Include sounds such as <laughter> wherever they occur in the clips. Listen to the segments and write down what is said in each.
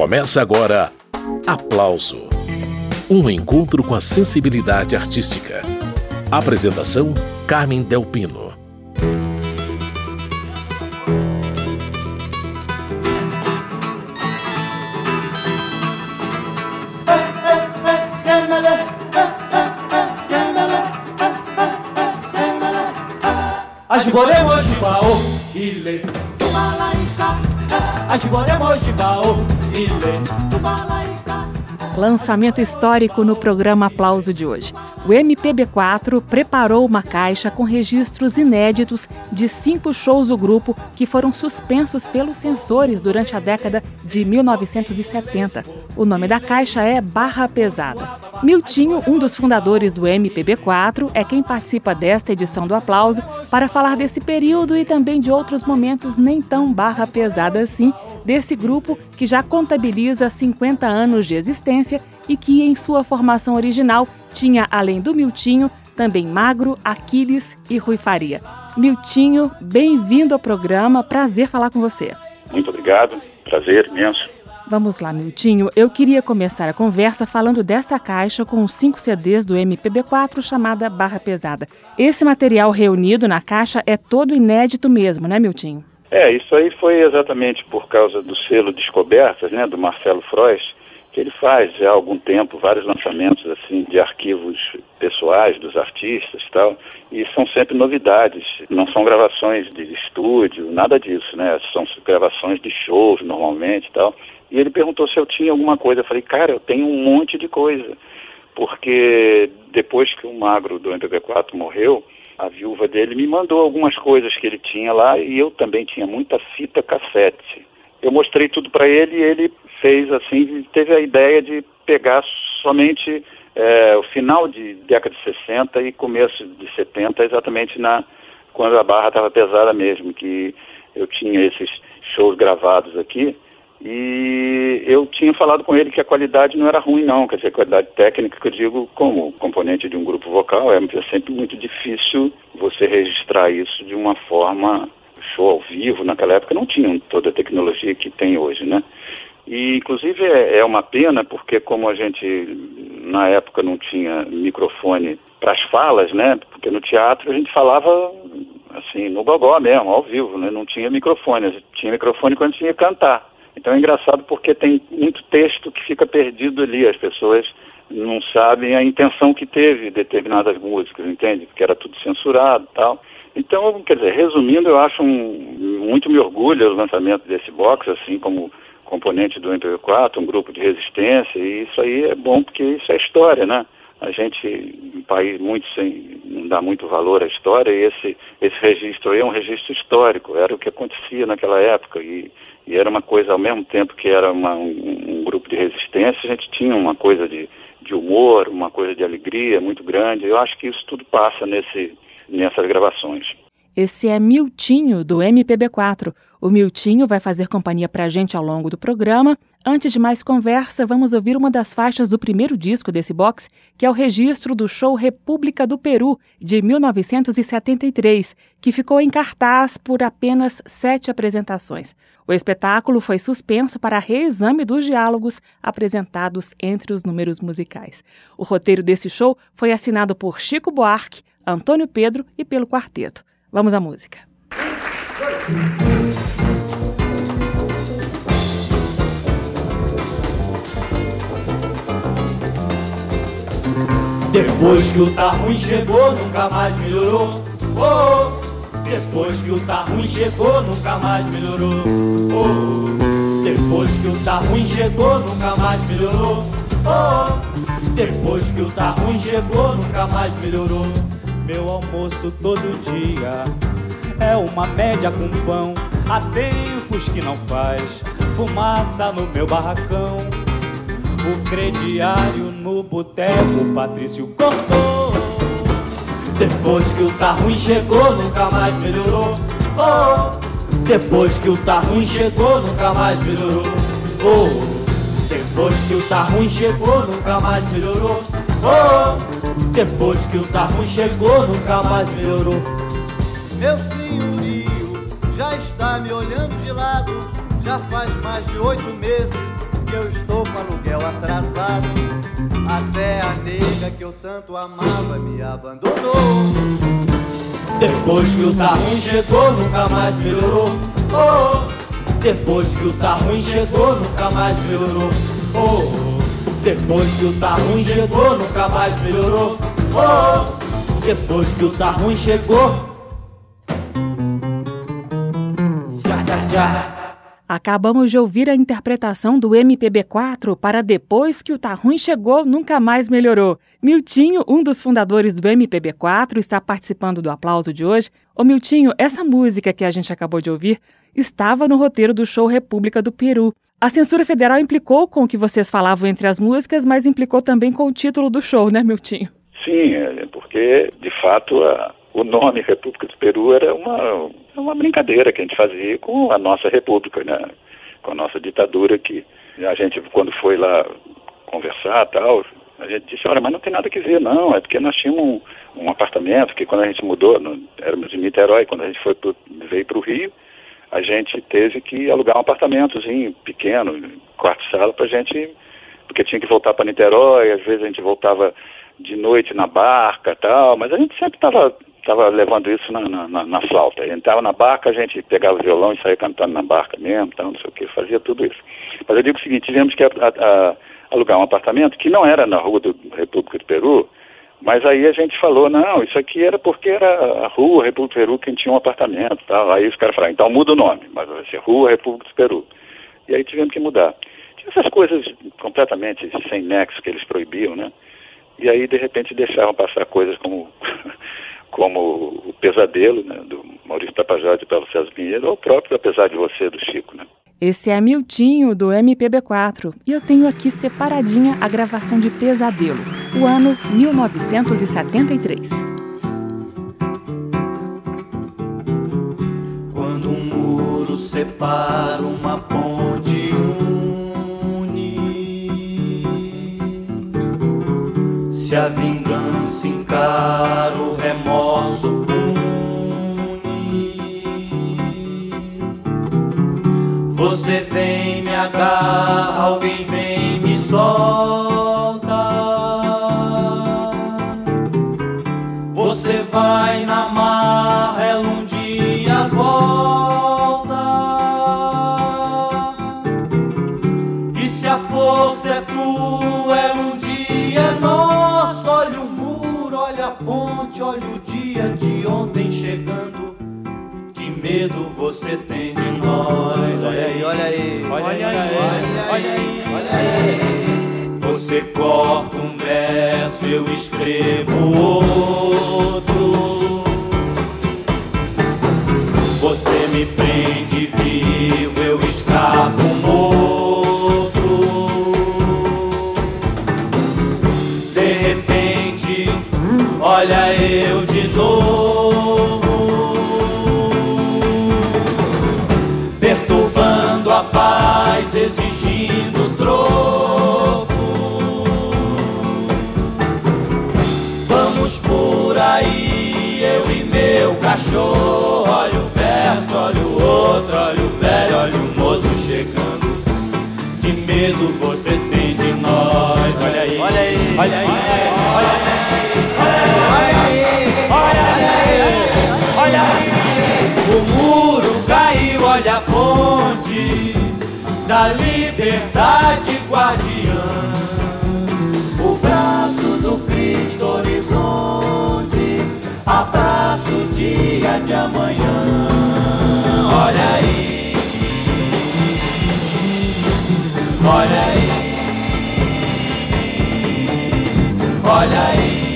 Começa agora Aplauso um encontro com a sensibilidade artística. Apresentação: Carmen Delpino. Ajiboremos de baú, ile, tumalaika. Ajiboremos de Lançamento histórico no programa Aplauso de hoje. O MPB4 preparou uma caixa com registros inéditos de cinco shows do grupo que foram suspensos pelos censores durante a década de 1970. O nome da caixa é Barra Pesada. Miltinho, um dos fundadores do MPB4, é quem participa desta edição do Aplauso para falar desse período e também de outros momentos nem tão barra pesada assim desse grupo que já contabiliza 50 anos de existência e que, em sua formação original, tinha, além do Miltinho, também Magro, Aquiles e Rui Faria. Miltinho, bem-vindo ao programa, prazer falar com você. Muito obrigado, prazer imenso. Vamos lá, Miltinho. Eu queria começar a conversa falando dessa caixa com os cinco CDs do MPB4 chamada Barra Pesada. Esse material reunido na caixa é todo inédito mesmo, né, Miltinho? É, isso aí foi exatamente por causa do selo Descobertas, né, do Marcelo Frois, que ele faz já há algum tempo vários lançamentos assim de arquivos pessoais dos artistas e tal, e são sempre novidades, não são gravações de estúdio, nada disso, né? São gravações de shows normalmente e tal. E ele perguntou se eu tinha alguma coisa, eu falei: "Cara, eu tenho um monte de coisa". Porque depois que o Magro do MPB4 morreu, a viúva dele me mandou algumas coisas que ele tinha lá e eu também tinha muita fita cassete. Eu mostrei tudo para ele e ele fez assim, teve a ideia de pegar somente é, o final de década de 60 e começo de 70, exatamente na quando a barra estava pesada mesmo, que eu tinha esses shows gravados aqui e eu tinha falado com ele que a qualidade não era ruim não, quer dizer, a qualidade técnica que eu digo como componente de um grupo vocal, é, é sempre muito difícil você registrar isso de uma forma show ao vivo, naquela época não tinham toda a tecnologia que tem hoje, né? E inclusive é, é uma pena porque como a gente na época não tinha microfone para as falas, né? Porque no teatro a gente falava assim, no gogó mesmo, ao vivo, né? Não tinha microfone, tinha microfone quando tinha que cantar. Então é engraçado porque tem muito texto que fica perdido ali, as pessoas não sabem a intenção que teve determinadas músicas, entende? Porque era tudo censurado e tal. Então, quer dizer, resumindo, eu acho um, muito me orgulho o lançamento desse box, assim como componente do MP4, um grupo de resistência, e isso aí é bom porque isso é história, né? A gente, um país muito sem, não dá muito valor à história, e esse, esse registro aí é um registro histórico, era o que acontecia naquela época, e e era uma coisa, ao mesmo tempo que era uma, um, um, grupo de resistência, a gente tinha uma coisa de, de humor, uma coisa de alegria muito grande. Eu acho que isso tudo passa nesse, nessas gravações. Esse é Miltinho, do MPB4. O Miltinho vai fazer companhia para a gente ao longo do programa. Antes de mais conversa, vamos ouvir uma das faixas do primeiro disco desse box, que é o registro do show República do Peru, de 1973, que ficou em cartaz por apenas sete apresentações. O espetáculo foi suspenso para reexame dos diálogos apresentados entre os números musicais. O roteiro desse show foi assinado por Chico Buarque, Antônio Pedro e pelo quarteto. Vamos à música. Depois que o tá ruim chegou, nunca mais melhorou. Oh, depois que o tá ruim chegou, nunca mais melhorou. Oh, depois que o tá ruim chegou, nunca mais melhorou. Oh, depois que o tá ruim chegou, nunca mais melhorou. Meu almoço todo dia é uma média com pão. Há tempos que não faz fumaça no meu barracão. O crediário no boteco, Patrício cortou. Depois que o tá ruim chegou, nunca mais melhorou. Oh, depois que o tá ruim chegou, nunca mais melhorou. Oh, depois que o tá ruim chegou, nunca mais melhorou. Oh, depois que o tá ruim chegou, nunca mais melhorou. Meu senhorio já está me olhando de lado, já faz mais de oito meses que eu estou com aluguel atrasado. Até a nega que eu tanto amava me abandonou. Depois que o tá ruim chegou, nunca mais melhorou. Oh, depois que o tá ruim chegou, nunca mais melhorou. Oh, depois que o tá ruim chegou, nunca mais melhorou. Oh, depois que o tá ruim chegou. Já, já, já. Acabamos de ouvir a interpretação do MPB4 para Depois que o Tá Ruim Chegou, Nunca Mais Melhorou. Miltinho, um dos fundadores do MPB4, está participando do aplauso de hoje. Ô Miltinho, essa música que a gente acabou de ouvir estava no roteiro do show República do Peru. A censura federal implicou com o que vocês falavam entre as músicas, mas implicou também com o título do show, né, Miltinho? Sim, é, porque, de fato, a, o nome República do Peru era uma, uma brincadeira que a gente fazia com a nossa república, né? com a nossa ditadura que a gente, quando foi lá conversar tal, a gente disse, olha, mas não tem nada que ver, não, é porque nós tínhamos um, um apartamento que quando a gente mudou, no, éramos em Niterói, quando a gente foi pro, veio para o Rio, a gente teve que alugar um apartamentozinho pequeno, quarto-sala, para a gente, porque tinha que voltar para Niterói, às vezes a gente voltava de noite na barca tal, mas a gente sempre estava estava levando isso na, na, na flauta. Ele entrava na barca, a gente pegava o violão e saía cantando na barca mesmo, tal, não sei o que, fazia tudo isso. Mas eu digo o seguinte, tivemos que a, a, alugar um apartamento que não era na rua do República do Peru, mas aí a gente falou, não, isso aqui era porque era a rua República do Peru quem tinha um apartamento tal. Aí os caras falaram, então muda o nome, mas vai ser Rua República do Peru. E aí tivemos que mudar. Tinha essas coisas completamente sem nexo que eles proibiam, né? E aí, de repente, deixavam passar coisas como <laughs> como o Pesadelo, né, do Maurício Tapajós e Paulo César Pinheiro, ou o próprio Apesar de Você, do Chico. Né? Esse é Miltinho, do MPB4, e eu tenho aqui separadinha a gravação de Pesadelo, o ano 1973. Quando um muro separa uma ponte encara o remorso une. Você vem, me agarra, alguém vem, você tem de nós? Olha aí, olha aí, olha aí, olha aí, olha aí. Você corta um verso, eu escrevo outro. Você me prende vivo, eu escapo morto. De repente, olha eu de novo. Paz, exigindo troco. Vamos por aí, eu e meu cachorro. Olha o verso, olha o outro, olha o velho, olha o moço chegando. Que medo você tem de nós? Olha aí, olha aí, olha aí, olha aí, olha aí, olha aí. O muro caiu, olha a ponte da liberdade guardiã. O braço do Cristo horizonte abraça o dia de amanhã. Olha aí, olha aí, olha aí,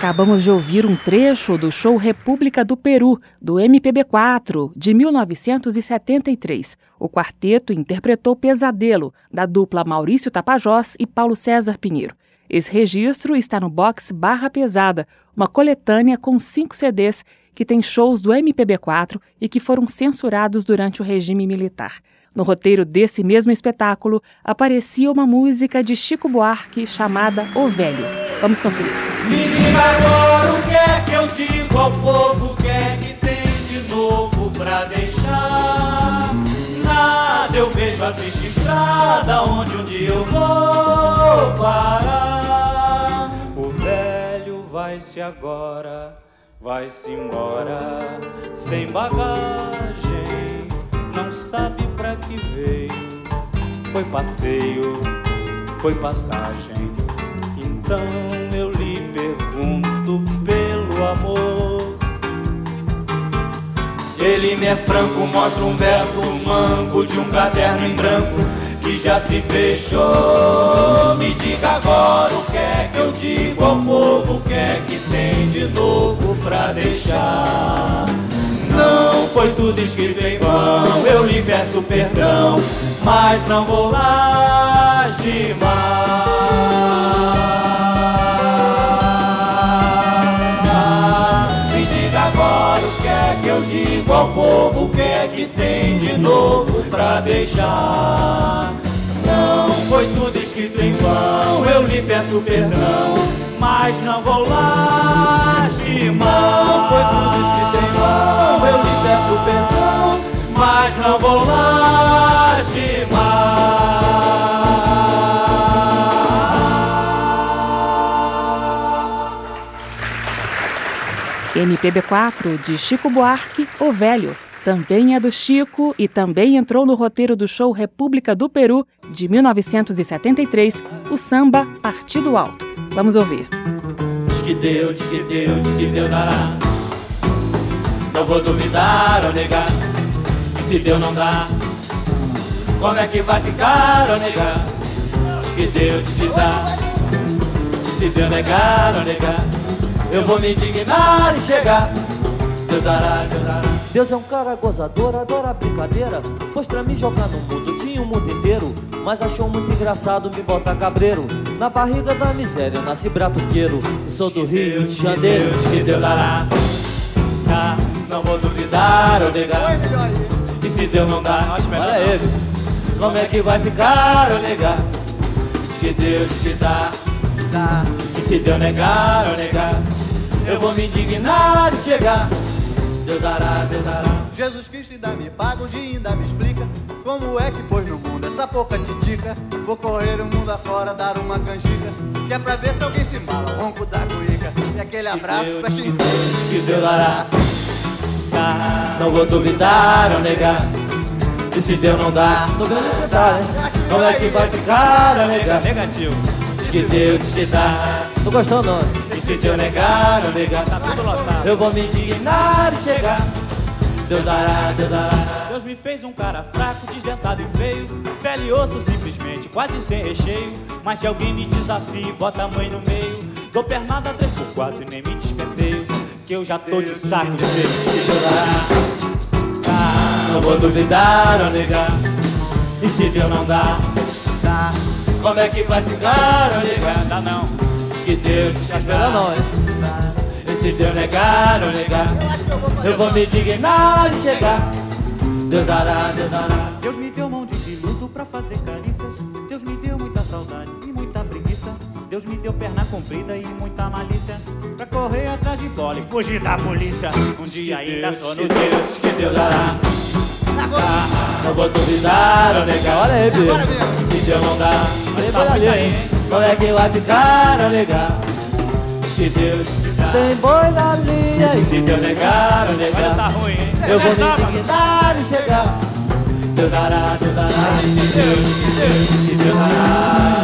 Acabamos de ouvir um trecho do show República do Peru, do MPB4, de 1973. O quarteto interpretou Pesadelo, da dupla Maurício Tapajós e Paulo César Pinheiro. Esse registro está no box Barra Pesada, uma coletânea com cinco CDs que tem shows do MPB4 e que foram censurados durante o regime militar. No roteiro desse mesmo espetáculo aparecia uma música de Chico Buarque chamada O Velho. Vamos conferir. Me diga agora o que é que eu digo ao povo, o que é que tem de novo pra deixar? Nada, eu vejo a triste estrada onde um dia eu vou parar. O velho vai-se agora, vai-se embora, sem bagagem, não sabe pra que veio. Foi passeio, foi passagem. Então Ele me é franco, mostra um verso manco de um caderno em branco que já se fechou. Me diga agora o que é que eu digo ao povo, o que é que tem de novo pra deixar. Não foi tudo escrito em vão, eu lhe peço perdão, mas não vou lastimar. Povo, o que é que tem de novo pra deixar. Não foi tudo escrito em vão, eu lhe peço perdão, mas não vou lastimar. Não foi tudo escrito em vão, eu lhe peço perdão, mas não vou lastimar. MPB4 de Chico Buarque, O Velho. Também é do Chico e também entrou no roteiro do show República do Peru de 1973, o samba Partido Alto. Vamos ouvir. Diz que deu, diz que deu, diz que deu, dará. Não vou duvidar ou negar. E se deu, não dá. Como é que vai ficar ou negar? Diz que deu, diz que dá. E se deu, negar ou negar. Eu vou me indignar e chegar. Deus dará, Deus dará. Deus é um cara gozador, adora brincadeira. Pois pra me jogar no mundo tinha o mundo inteiro. Mas achou muito engraçado me botar cabreiro. Na barriga da miséria eu nasci bratuqueiro. E sou do Rio de Janeiro. Deus, que Deus dará. Tá, não vou duvidar ou negar. E se Deus não dá, Olha ele. como é que vai ficar ou negar? Se Deus te dá, dá. E se Deus negar ou negar, eu vou me indignar e chegar. Deus dará, Deus dará. Jesus Cristo ainda me paga, um dia ainda me explica Como é que pôs no mundo essa pouca titica Vou correr o mundo afora, dar uma canjica Que é pra ver se alguém se embala, o ronco da cuíca E aquele abraço Deus, pra te Deus, que Deus dará. Tá, não vou duvidar ou negar. E se Deus não dá, Tô grande hein? como é que vai ficar negar? Negativo. Diz que Deus te dá. Tô gostando não. E se Deus negar ou negar, tá tudo lotado. Eu vou me indignar e chegar. Deus dará, Deus dará. Deus me fez um cara fraco, desdentado e feio Pele e osso simplesmente, quase sem recheio Mas se alguém me desafia bota a mãe no meio Dou pernada 3x4 e nem me despenteio Que eu já tô de saco cheio Que Deus dará. Tá, não vou duvidar ou negar. E se Deus não dá, dá. Como é que vai ficar ou negar? Dá não que Deus te Melhor dá. não, hein? E se Deus negar ou negar, eu vou me dignar e chegar. Deus dará, Deus dará. Deus me deu mão de piloto pra fazer carícias. Deus me deu muita saudade e muita preguiça. Deus me deu perna comprida e muita malícia. Pra correr atrás de bola e fugir da polícia. Um dia ainda só que no Deus, que Deus dará. Tá, não vou duvidar ou negar. Olha aí, Bia. Bora mesmo Se Deus não dá, Aí, tá bora muito aí, hein? Como é que vai ficar ou negar? Se Deus te dá. Tem boi na linha E e se Deus negar Olha, tá negar, ruim, hein? eu vou me dignar e chegar. Deus dará, Deus dará. Se Deus, se Deus, se Deus dará.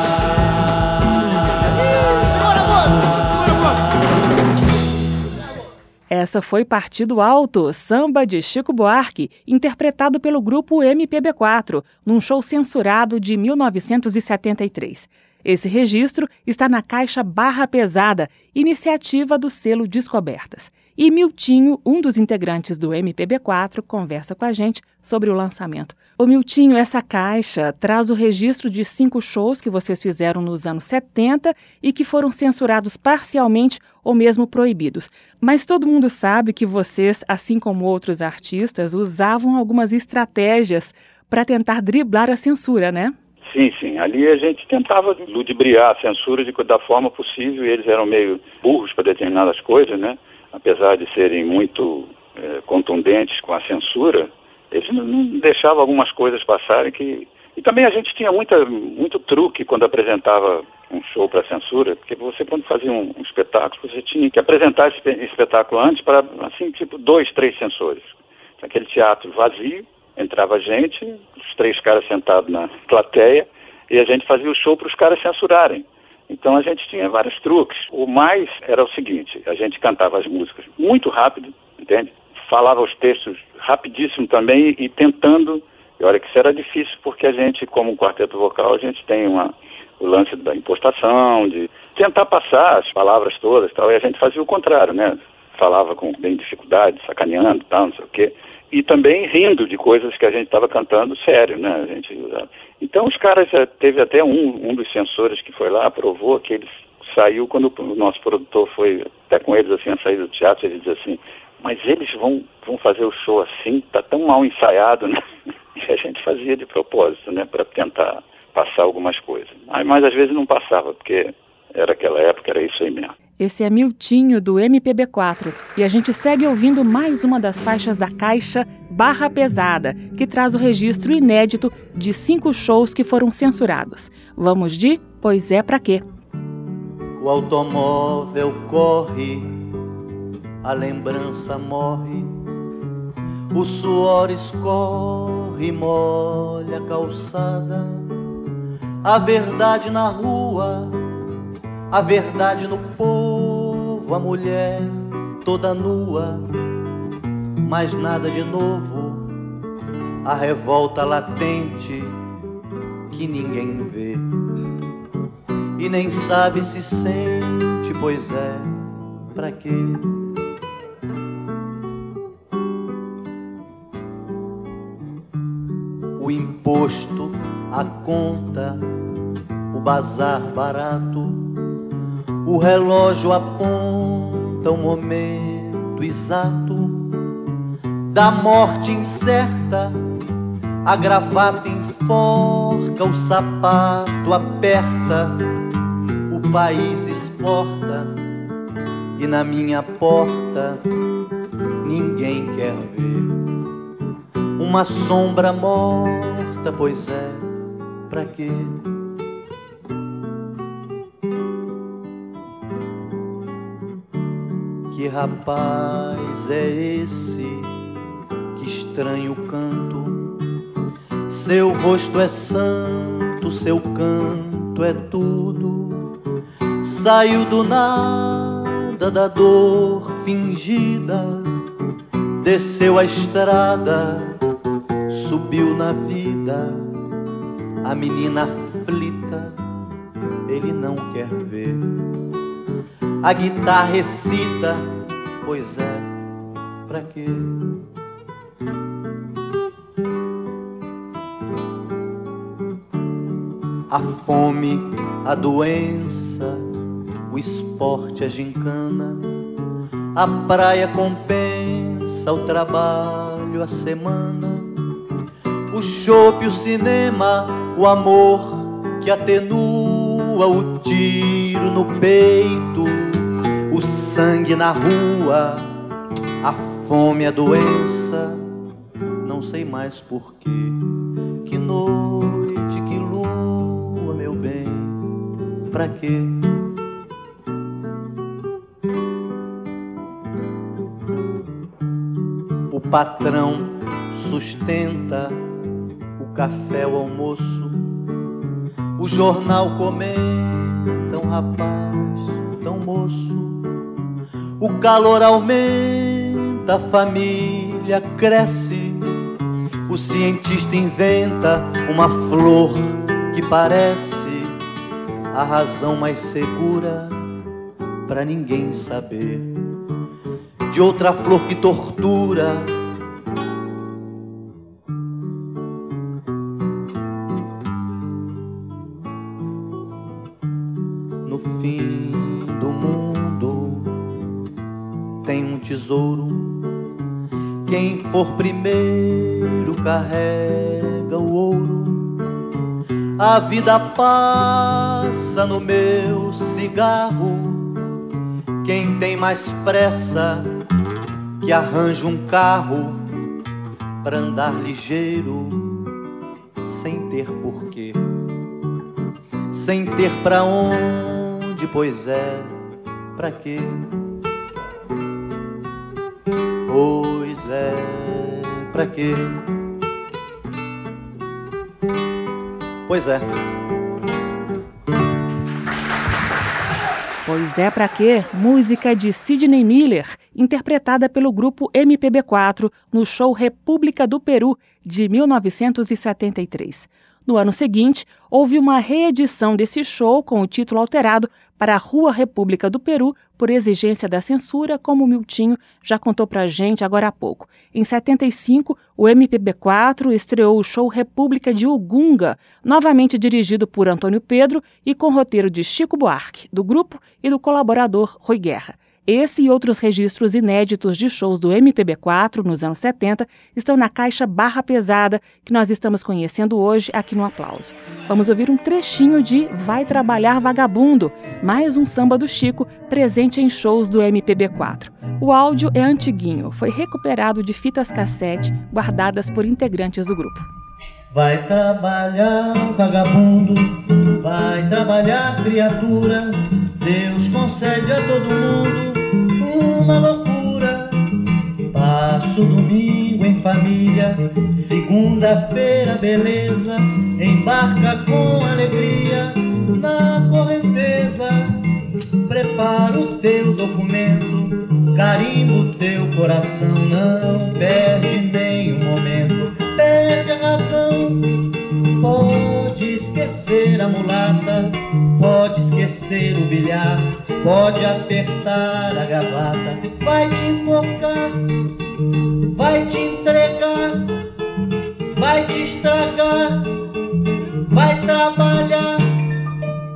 Essa foi Partido Alto, samba de Chico Buarque, interpretado pelo grupo MPB4, num show censurado de 1973. Esse registro está na caixa Barra Pesada, iniciativa do selo Descobertas. E Miltinho, um dos integrantes do MPB4, conversa com a gente sobre o lançamento. Ô Miltinho, essa caixa traz o registro de cinco shows que vocês fizeram nos anos 70 e que foram censurados parcialmente ou mesmo proibidos. Mas todo mundo sabe que vocês, assim como outros artistas, usavam algumas estratégias para tentar driblar a censura, né? Sim, sim. Ali a gente tentava ludibriar a censura de, da forma possível eles eram meio burros para determinadas coisas, né? Apesar de serem muito é, contundentes com a censura, eles não, não deixavam algumas coisas passarem que... E também a gente tinha muita, muito truque quando apresentava um show para censura, porque você quando fazia um, um, espetáculo, você tinha que apresentar esse espetáculo antes para, assim, tipo, dois, três censores. Aquele teatro vazio, entrava gente, os três caras sentados na plateia, e a gente fazia o show para os caras censurarem. Então a gente tinha vários truques. O mais era o seguinte: a gente cantava as músicas muito rápido, entende? Falava os textos rapidíssimo também e tentando. E olha que isso era difícil porque a gente, como um quarteto vocal, a gente tem uma, o lance da impostação, de tentar passar as palavras todas, tal. E a gente fazia o contrário, né? Falava com bem dificuldade, sacaneando, tal, não sei o quê e também rindo de coisas que a gente estava cantando sério, né? A gente, então os caras, eh, teve até um, um dos censores que foi lá, aprovou que eles saiu quando o nosso produtor foi até com eles assim a sair do teatro, ele diz assim, mas eles vão, vão fazer o show assim, tá tão mal ensaiado, né? <laughs> E a gente fazia de propósito, né, para tentar passar algumas coisas. Mas às vezes não passava, porque era aquela época, era isso aí mesmo. Esse é Miltinho do MPB4 e a gente segue ouvindo mais uma das faixas da caixa Barra Pesada, que traz o registro inédito de cinco shows que foram censurados. Vamos de Pois é Pra Quê? O automóvel corre, a lembrança morre, o suor escorre, molha a calçada, a verdade na rua a verdade no povo, a mulher toda nua, mas nada de novo, a revolta latente que ninguém vê e nem sabe se sente, pois é, pra quê? O imposto, a conta, o bazar barato o relógio aponta o momento exato da morte incerta. A gravata enforca, o sapato aperta, o país exporta e na minha porta ninguém quer ver uma sombra morta, pois é, pra quê? Rapaz é esse? Que estranho canto. Seu rosto é santo, seu canto é tudo. Saiu do nada da dor fingida, desceu a estrada, subiu na vida. A menina aflita, ele não quer ver. A guitarra recita Pois é, pra quê? A fome, a doença, o esporte, a gincana, a praia compensa o trabalho, a semana, o chope, o cinema, o amor que atenua o tiro no peito sangue na rua, a fome, a doença, não sei mais porquê. Que noite, que lua, meu bem, pra quê? O patrão sustenta o café, o almoço, o jornal comenta um rapaz o calor aumenta, a família cresce. O cientista inventa uma flor que parece a razão mais segura para ninguém saber. De outra flor que tortura. For primeiro carrega o ouro. A vida passa no meu cigarro. Quem tem mais pressa que arranja um carro para andar ligeiro, sem ter porquê, sem ter pra onde, pois é, pra quê? Pois é, pra quê? Pois é. Pois é, pra quê? Música de Sidney Miller, interpretada pelo grupo MPB4 no show República do Peru de 1973. No ano seguinte, houve uma reedição desse show com o título alterado para a Rua República do Peru por exigência da censura, como o Miltinho já contou pra gente agora há pouco. Em 75, o MPB4 estreou o show República de Ugunga, novamente dirigido por Antônio Pedro e com roteiro de Chico Buarque, do grupo, e do colaborador Rui Guerra. Esse e outros registros inéditos de shows do MPB4 nos anos 70 estão na caixa Barra Pesada que nós estamos conhecendo hoje aqui no Aplauso. Vamos ouvir um trechinho de Vai Trabalhar Vagabundo, mais um samba do Chico presente em shows do MPB4. O áudio é antiguinho, foi recuperado de fitas cassete guardadas por integrantes do grupo. Vai trabalhar, vagabundo, vai trabalhar, criatura. Deus concede a todo mundo uma loucura. Passo domingo em família, segunda-feira, beleza. Embarca com alegria na correnteza. Prepara o teu documento, carimbo teu coração, não perde nenhum momento, perde a razão. Pode esquecer a mulata, pode esquecer o bilhar pode apertar a gravata, vai te enfocar, vai te entregar, vai te estragar, vai trabalhar.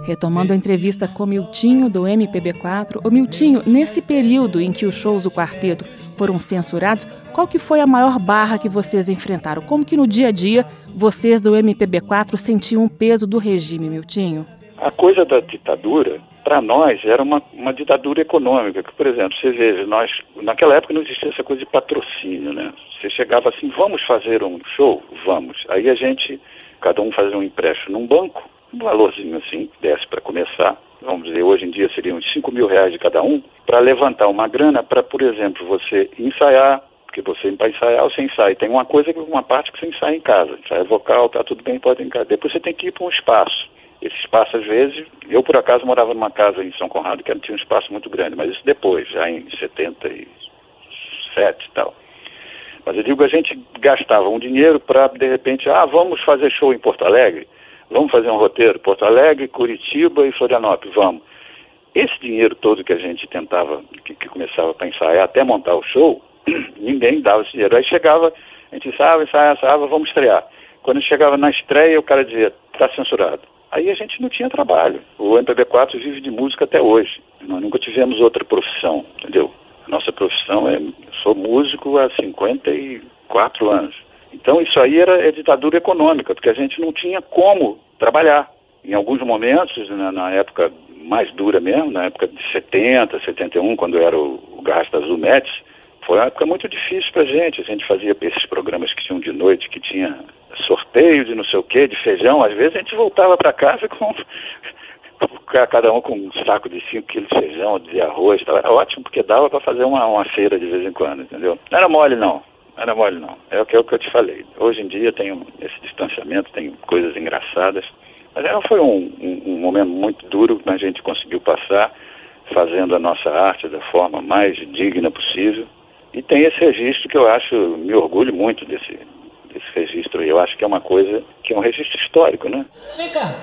Retomando a entrevista com Miltinho do MPB4, o Miltinho, nesse período em que os shows do quarteto foram censurados, qual que foi a maior barra que vocês enfrentaram? Como que no dia a dia vocês do MPB4 sentiam o peso do regime, Miltinho? A coisa da ditadura para nós era uma, uma ditadura econômica. Que, por exemplo, você veja, nós naquela época não existia essa coisa de patrocínio, né? Você chegava assim, vamos fazer um show, vamos. Aí a gente, cada um fazia um empréstimo num banco, um valorzinho assim, desse para começar. Vamos dizer, hoje em dia seriam uns 5 mil reais de cada um, para levantar uma grana para, por exemplo, você ensaiar, porque você para ensaiar você ensaia. Tem uma coisa, uma parte que você ensaia em casa, ensaia vocal, tá tudo bem, pode encaixar. Depois você tem que ir para um espaço esse espaço às vezes, eu por acaso morava numa casa em São Conrado que tinha um espaço muito grande, mas isso depois, já em 77 e tal. Mas eu digo, a gente gastava um dinheiro para, de repente, ah, vamos fazer show em Porto Alegre, vamos fazer um roteiro, Porto Alegre, Curitiba e Florianópolis, vamos. Esse dinheiro todo que a gente tentava, que, que começava para ensaiar até montar o show, <clears throat> ninguém dava esse dinheiro. Aí chegava, a gente ensaiava, ensaiava, ensaiava, vamos estrear. Quando chegava na estreia, o cara dizia, está censurado aí a gente não tinha trabalho. O MPB4 vive de música até hoje. Nós nunca tivemos outra profissão, entendeu? A nossa profissão é, sou músico há 54 anos. Então isso aí era é ditadura econômica, porque a gente não tinha como trabalhar. Em alguns momentos, na, na época mais dura mesmo, na época de 70, 71, quando era o, o Garrasta Azul Métis, foi uma época muito difícil para a gente. A gente fazia esses programas que tinham de noite, que tinha sorteio de não sei o que, de feijão. Às vezes a gente voltava para casa com cada um com um saco de 5 quilos de feijão, de arroz. Tal. Era ótimo, porque dava para fazer uma, uma feira de vez em quando, entendeu? Não era mole, não. Não era mole, não. É o que, é o que eu te falei. Hoje em dia tem esse distanciamento, tem coisas engraçadas. Mas era, foi um, um, um momento muito duro que a gente conseguiu passar, fazendo a nossa arte da forma mais digna possível. E tem esse registro que eu acho, me orgulho muito desse, desse registro aí. Eu acho que é uma coisa que é um registro histórico, né? Vem cá,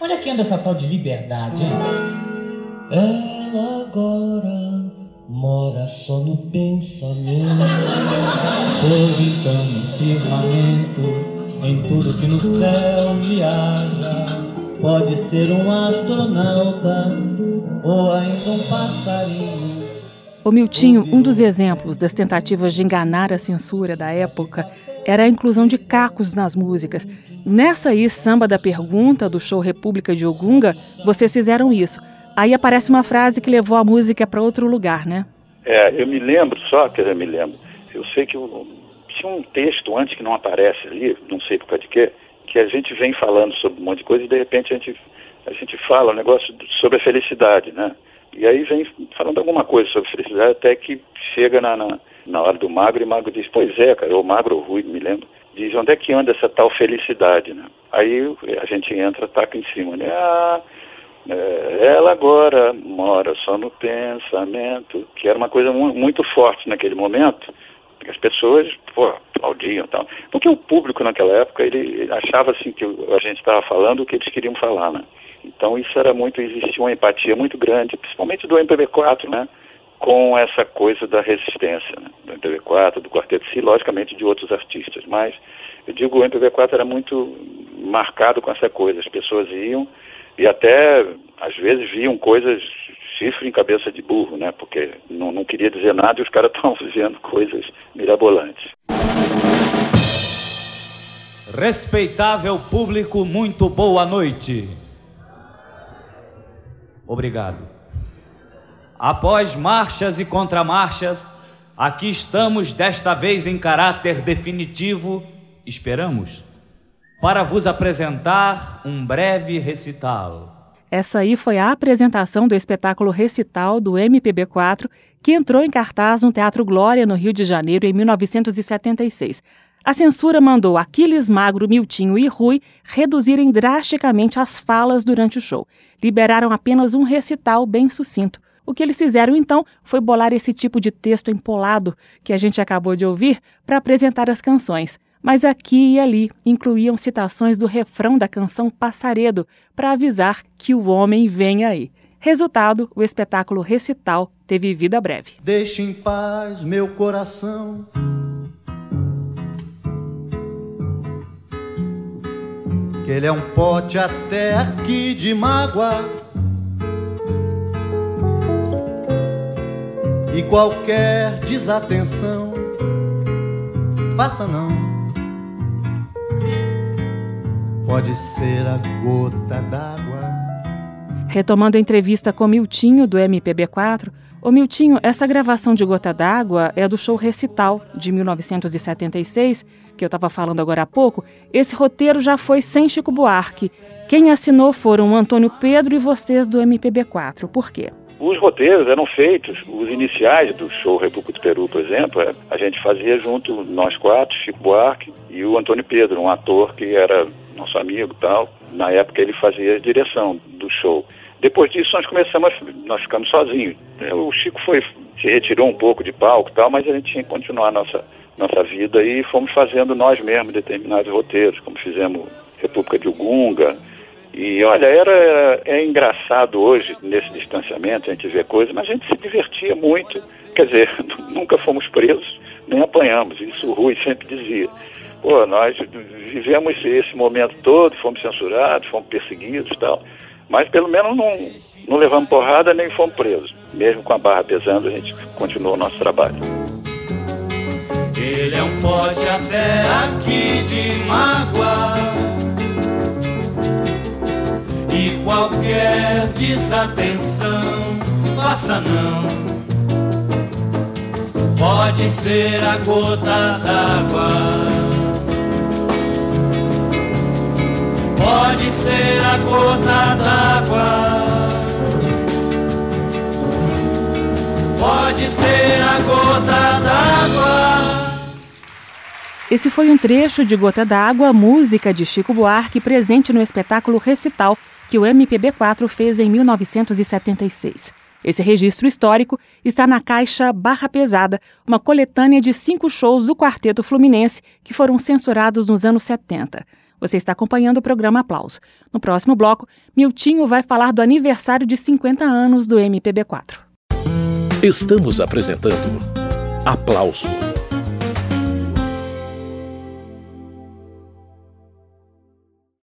onde é que anda essa tal de liberdade, hein? Ela agora mora só no pensamento, orbitando no firmamento, em tudo que no céu viaja. Pode ser um astronauta ou ainda um passarinho. O Miltinho, um dos exemplos das tentativas de enganar a censura da época era a inclusão de cacos nas músicas. Nessa aí, Samba da Pergunta, do show República de Ogunga, vocês fizeram isso. Aí aparece uma frase que levou a música para outro lugar, né? É, eu me lembro só, que eu me lembro. Eu sei que tinha um texto antes que não aparece ali, não sei por causa de quê, que a gente vem falando sobre um monte de coisa e de repente a gente, a gente fala um negócio sobre a felicidade, né? E aí vem falando alguma coisa sobre felicidade até que chega na, na, na hora do magro e o magro diz, pois é, cara, ou magro ou ruim, me lembro, diz onde é que anda essa tal felicidade, né? Aí a gente entra, taca em cima, né? Ah, é, ela agora mora só no pensamento, que era uma coisa mu muito forte naquele momento, as pessoas pô, aplaudiam e tal. Porque o público naquela época, ele achava assim que a gente estava falando o que eles queriam falar, né? Então isso era muito, existia uma empatia muito grande, principalmente do MPB4, né? Com essa coisa da resistência, né? do MPB4, do Quarteto Si, logicamente de outros artistas, mas eu digo o MPB4 era muito marcado com essa coisa, as pessoas iam e até às vezes viam coisas chifre em cabeça de burro, né? Porque não, não queria dizer nada e os caras <laughs> estavam vendo coisas mirabolantes. Respeitável público, muito boa noite. Obrigado. Após marchas e contramarchas, aqui estamos desta vez em caráter definitivo, esperamos, para vos apresentar um breve recital. Essa aí foi a apresentação do espetáculo Recital do MPB4, que entrou em cartaz no Teatro Glória, no Rio de Janeiro, em 1976. A censura mandou Aquiles Magro, Miltinho e Rui reduzirem drasticamente as falas durante o show. Liberaram apenas um recital bem sucinto. O que eles fizeram então foi bolar esse tipo de texto empolado que a gente acabou de ouvir para apresentar as canções. Mas aqui e ali incluíam citações do refrão da canção Passaredo para avisar que o homem vem aí. Resultado, o espetáculo Recital teve vida breve. Deixe em paz meu coração Ele é um pote até aqui de mágoa. E qualquer desatenção, faça não. Pode ser a gota d'água. Retomando a entrevista com Miltinho do MPB4, Ô Miltinho, essa gravação de Gota d'Água é do show Recital, de 1976, que eu estava falando agora há pouco. Esse roteiro já foi sem Chico Buarque. Quem assinou foram o Antônio Pedro e vocês do MPB4. Por quê? Os roteiros eram feitos, os iniciais do show República do Peru, por exemplo, é, a gente fazia junto, nós quatro, Chico Buarque e o Antônio Pedro, um ator que era nosso amigo tal. Na época ele fazia a direção show. Depois disso nós começamos, nós ficamos sozinhos. O Chico foi, se retirou um pouco de palco e tal, mas a gente tinha que continuar a nossa, nossa vida e fomos fazendo nós mesmos determinados roteiros, como fizemos República de Ugunga. E olha, era, era é engraçado hoje, nesse distanciamento, a gente ver coisas, mas a gente se divertia muito. Quer dizer, <laughs> nunca fomos presos, nem apanhamos. Isso o Rui sempre dizia. Pô, nós vivemos esse momento todo, fomos censurados, fomos perseguidos e tal. Mas pelo menos não, não levamos porrada nem fomos presos. Mesmo com a barra pesando, a gente continuou o nosso trabalho. Ele é um pote até aqui de mágoa. E qualquer desatenção, faça não. Pode ser a gota d'água pode ser a gota d'água. Pode ser a gota d'água. Esse foi um trecho de Gota d'Água, música de Chico Buarque, presente no espetáculo Recital que o MPB4 fez em 1976. Esse registro histórico está na caixa Barra Pesada, uma coletânea de cinco shows do Quarteto Fluminense que foram censurados nos anos 70. Você está acompanhando o programa Aplauso. No próximo bloco, Miltinho vai falar do aniversário de 50 anos do MPB4. Estamos apresentando Aplauso